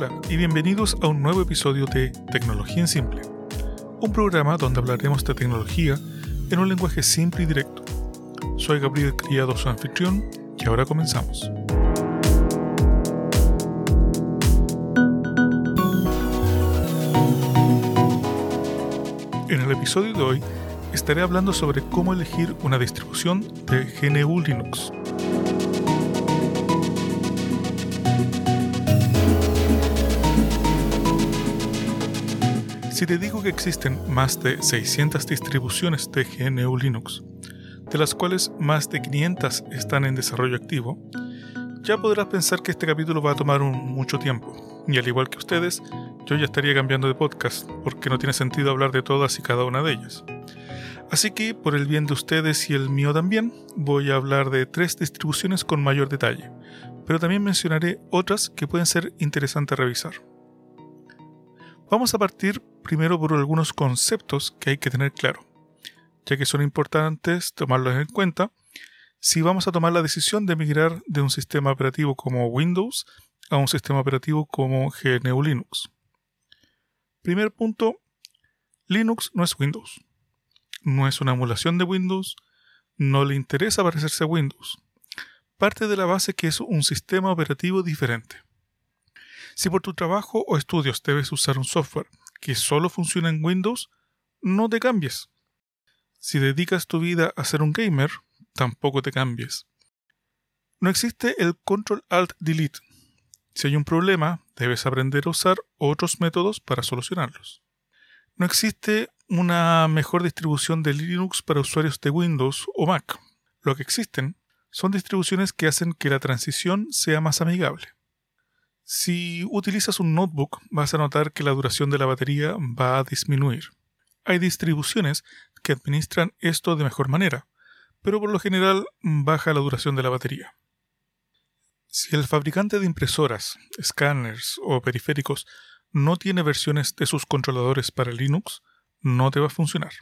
Hola y bienvenidos a un nuevo episodio de Tecnología en Simple, un programa donde hablaremos de tecnología en un lenguaje simple y directo. Soy Gabriel Criado, su anfitrión, y ahora comenzamos. En el episodio de hoy estaré hablando sobre cómo elegir una distribución de GNU Linux. Si te digo que existen más de 600 distribuciones de GNU Linux, de las cuales más de 500 están en desarrollo activo, ya podrás pensar que este capítulo va a tomar mucho tiempo, y al igual que ustedes, yo ya estaría cambiando de podcast, porque no tiene sentido hablar de todas y cada una de ellas. Así que, por el bien de ustedes y el mío también, voy a hablar de tres distribuciones con mayor detalle, pero también mencionaré otras que pueden ser interesantes revisar. Vamos a partir primero por algunos conceptos que hay que tener claro, ya que son importantes tomarlos en cuenta si vamos a tomar la decisión de migrar de un sistema operativo como Windows a un sistema operativo como GNU Linux. Primer punto, Linux no es Windows. No es una emulación de Windows, no le interesa parecerse a Windows. Parte de la base que es un sistema operativo diferente. Si por tu trabajo o estudios debes usar un software que solo funciona en Windows, no te cambies. Si dedicas tu vida a ser un gamer, tampoco te cambies. No existe el Control Alt Delete. Si hay un problema, debes aprender a usar otros métodos para solucionarlos. No existe una mejor distribución de Linux para usuarios de Windows o Mac. Lo que existen son distribuciones que hacen que la transición sea más amigable. Si utilizas un notebook, vas a notar que la duración de la batería va a disminuir. Hay distribuciones que administran esto de mejor manera, pero por lo general baja la duración de la batería. Si el fabricante de impresoras, escáneres o periféricos no tiene versiones de sus controladores para Linux, no te va a funcionar.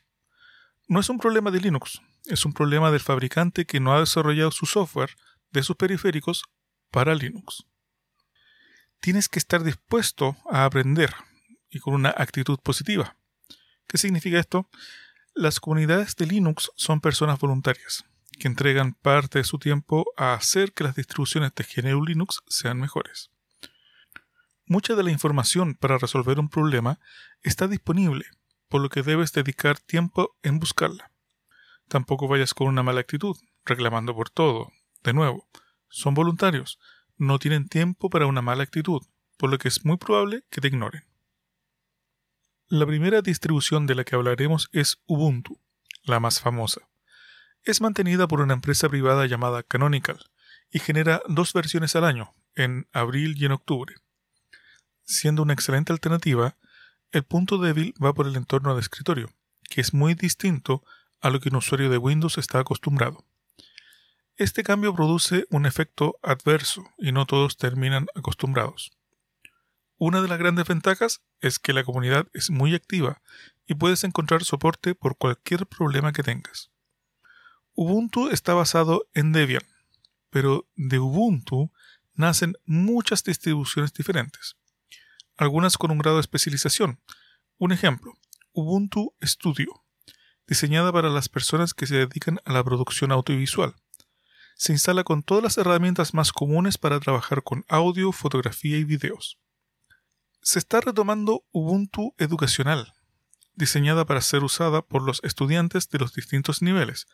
No es un problema de Linux, es un problema del fabricante que no ha desarrollado su software de sus periféricos para Linux tienes que estar dispuesto a aprender y con una actitud positiva. ¿Qué significa esto? Las comunidades de Linux son personas voluntarias que entregan parte de su tiempo a hacer que las distribuciones de GNU Linux sean mejores. Mucha de la información para resolver un problema está disponible, por lo que debes dedicar tiempo en buscarla. Tampoco vayas con una mala actitud, reclamando por todo. De nuevo, son voluntarios, no tienen tiempo para una mala actitud, por lo que es muy probable que te ignoren. La primera distribución de la que hablaremos es Ubuntu, la más famosa. Es mantenida por una empresa privada llamada Canonical y genera dos versiones al año, en abril y en octubre. Siendo una excelente alternativa, el punto débil va por el entorno de escritorio, que es muy distinto a lo que un usuario de Windows está acostumbrado. Este cambio produce un efecto adverso y no todos terminan acostumbrados. Una de las grandes ventajas es que la comunidad es muy activa y puedes encontrar soporte por cualquier problema que tengas. Ubuntu está basado en Debian, pero de Ubuntu nacen muchas distribuciones diferentes, algunas con un grado de especialización. Un ejemplo, Ubuntu Studio, diseñada para las personas que se dedican a la producción audiovisual se instala con todas las herramientas más comunes para trabajar con audio, fotografía y videos. Se está retomando Ubuntu Educacional, diseñada para ser usada por los estudiantes de los distintos niveles,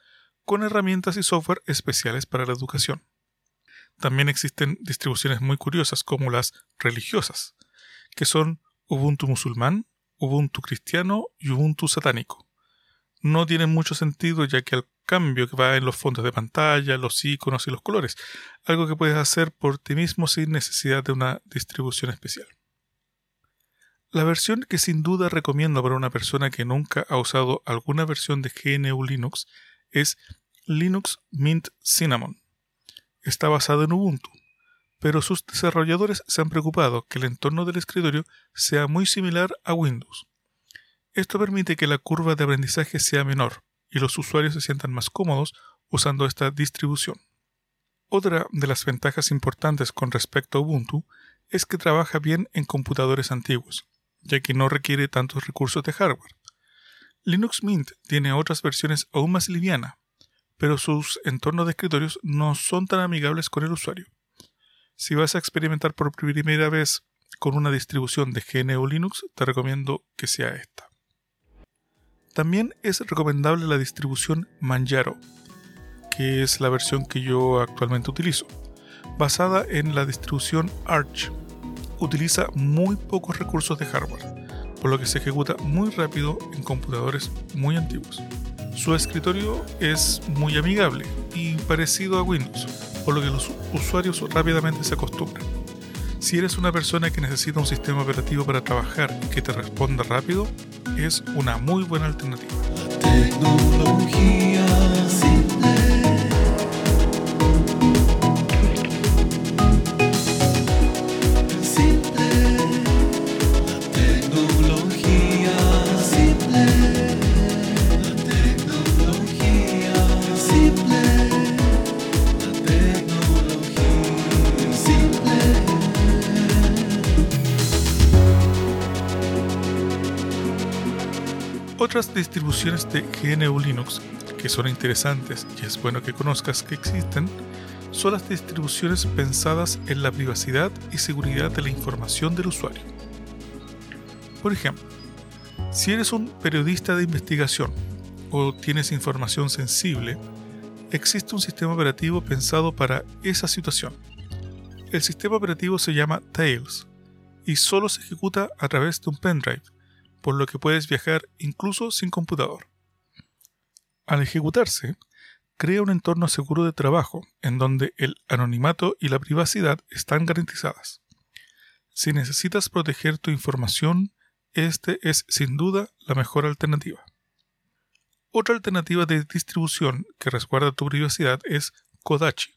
con herramientas y software especiales para la educación. También existen distribuciones muy curiosas como las religiosas, que son Ubuntu musulmán, Ubuntu cristiano y Ubuntu satánico. No tienen mucho sentido ya que al cambio que va en los fondos de pantalla, los iconos y los colores, algo que puedes hacer por ti mismo sin necesidad de una distribución especial. La versión que sin duda recomiendo para una persona que nunca ha usado alguna versión de GNU Linux es Linux Mint Cinnamon. Está basado en Ubuntu, pero sus desarrolladores se han preocupado que el entorno del escritorio sea muy similar a Windows. Esto permite que la curva de aprendizaje sea menor, y los usuarios se sientan más cómodos usando esta distribución. Otra de las ventajas importantes con respecto a Ubuntu es que trabaja bien en computadores antiguos, ya que no requiere tantos recursos de hardware. Linux Mint tiene otras versiones aún más livianas, pero sus entornos de escritorios no son tan amigables con el usuario. Si vas a experimentar por primera vez con una distribución de GNU Linux, te recomiendo que sea esta. También es recomendable la distribución Manjaro, que es la versión que yo actualmente utilizo, basada en la distribución Arch. Utiliza muy pocos recursos de hardware, por lo que se ejecuta muy rápido en computadores muy antiguos. Su escritorio es muy amigable y parecido a Windows, por lo que los usuarios rápidamente se acostumbran. Si eres una persona que necesita un sistema operativo para trabajar y que te responda rápido, es una muy buena alternativa. Otras distribuciones de GNU Linux que son interesantes y es bueno que conozcas que existen son las distribuciones pensadas en la privacidad y seguridad de la información del usuario. Por ejemplo, si eres un periodista de investigación o tienes información sensible, existe un sistema operativo pensado para esa situación. El sistema operativo se llama Tails y solo se ejecuta a través de un pendrive por lo que puedes viajar incluso sin computador. Al ejecutarse, crea un entorno seguro de trabajo en donde el anonimato y la privacidad están garantizadas. Si necesitas proteger tu información, este es sin duda la mejor alternativa. Otra alternativa de distribución que resguarda tu privacidad es Kodachi,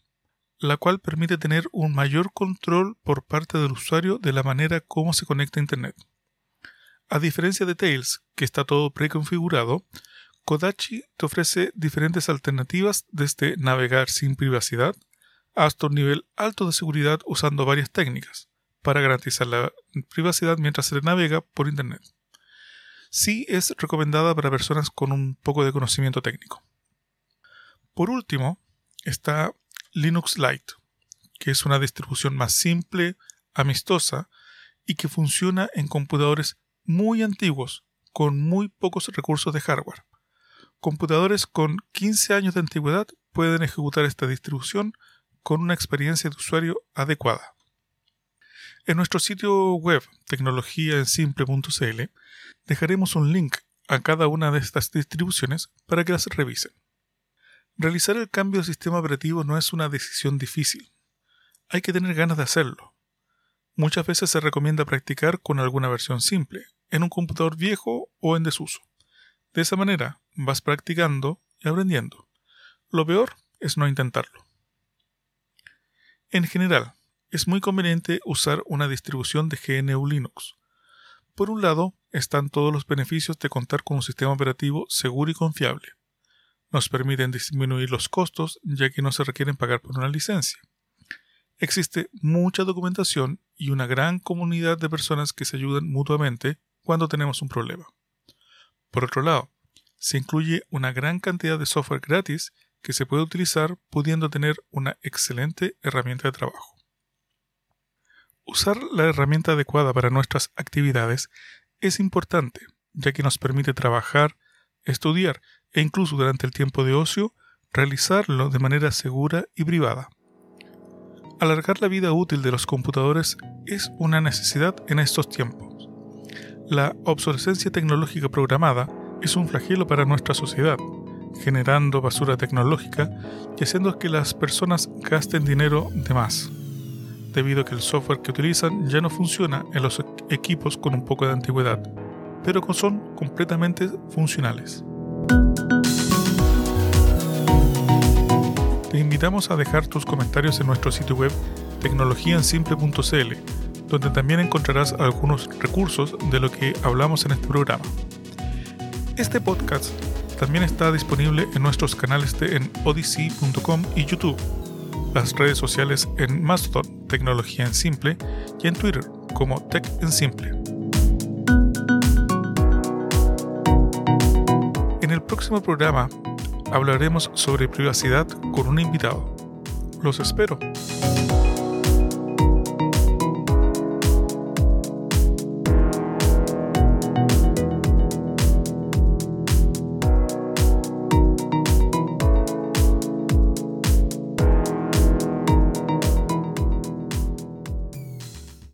la cual permite tener un mayor control por parte del usuario de la manera como se conecta a Internet. A diferencia de Tails, que está todo preconfigurado, Kodachi te ofrece diferentes alternativas desde navegar sin privacidad hasta un nivel alto de seguridad usando varias técnicas para garantizar la privacidad mientras se navega por Internet. Sí es recomendada para personas con un poco de conocimiento técnico. Por último, está Linux Lite, que es una distribución más simple, amistosa y que funciona en computadores muy antiguos, con muy pocos recursos de hardware. Computadores con 15 años de antigüedad pueden ejecutar esta distribución con una experiencia de usuario adecuada. En nuestro sitio web tecnologiaensimple.cl dejaremos un link a cada una de estas distribuciones para que las revisen. Realizar el cambio de sistema operativo no es una decisión difícil. Hay que tener ganas de hacerlo. Muchas veces se recomienda practicar con alguna versión simple, en un computador viejo o en desuso. De esa manera vas practicando y aprendiendo. Lo peor es no intentarlo. En general, es muy conveniente usar una distribución de GNU Linux. Por un lado, están todos los beneficios de contar con un sistema operativo seguro y confiable. Nos permiten disminuir los costos ya que no se requieren pagar por una licencia. Existe mucha documentación y una gran comunidad de personas que se ayudan mutuamente cuando tenemos un problema. Por otro lado, se incluye una gran cantidad de software gratis que se puede utilizar pudiendo tener una excelente herramienta de trabajo. Usar la herramienta adecuada para nuestras actividades es importante, ya que nos permite trabajar, estudiar e incluso durante el tiempo de ocio realizarlo de manera segura y privada. Alargar la vida útil de los computadores es una necesidad en estos tiempos. La obsolescencia tecnológica programada es un flagelo para nuestra sociedad, generando basura tecnológica y haciendo que las personas gasten dinero de más, debido a que el software que utilizan ya no funciona en los equipos con un poco de antigüedad, pero son completamente funcionales. Te invitamos a dejar tus comentarios en nuestro sitio web tecnologiaensimple.cl donde también encontrarás algunos recursos de lo que hablamos en este programa. Este podcast también está disponible en nuestros canales de en odyssey.com y YouTube. las redes sociales en Mastodon, Tecnología en Simple, y en Twitter como Tech en Simple. En el próximo programa hablaremos sobre privacidad con un invitado. Los espero.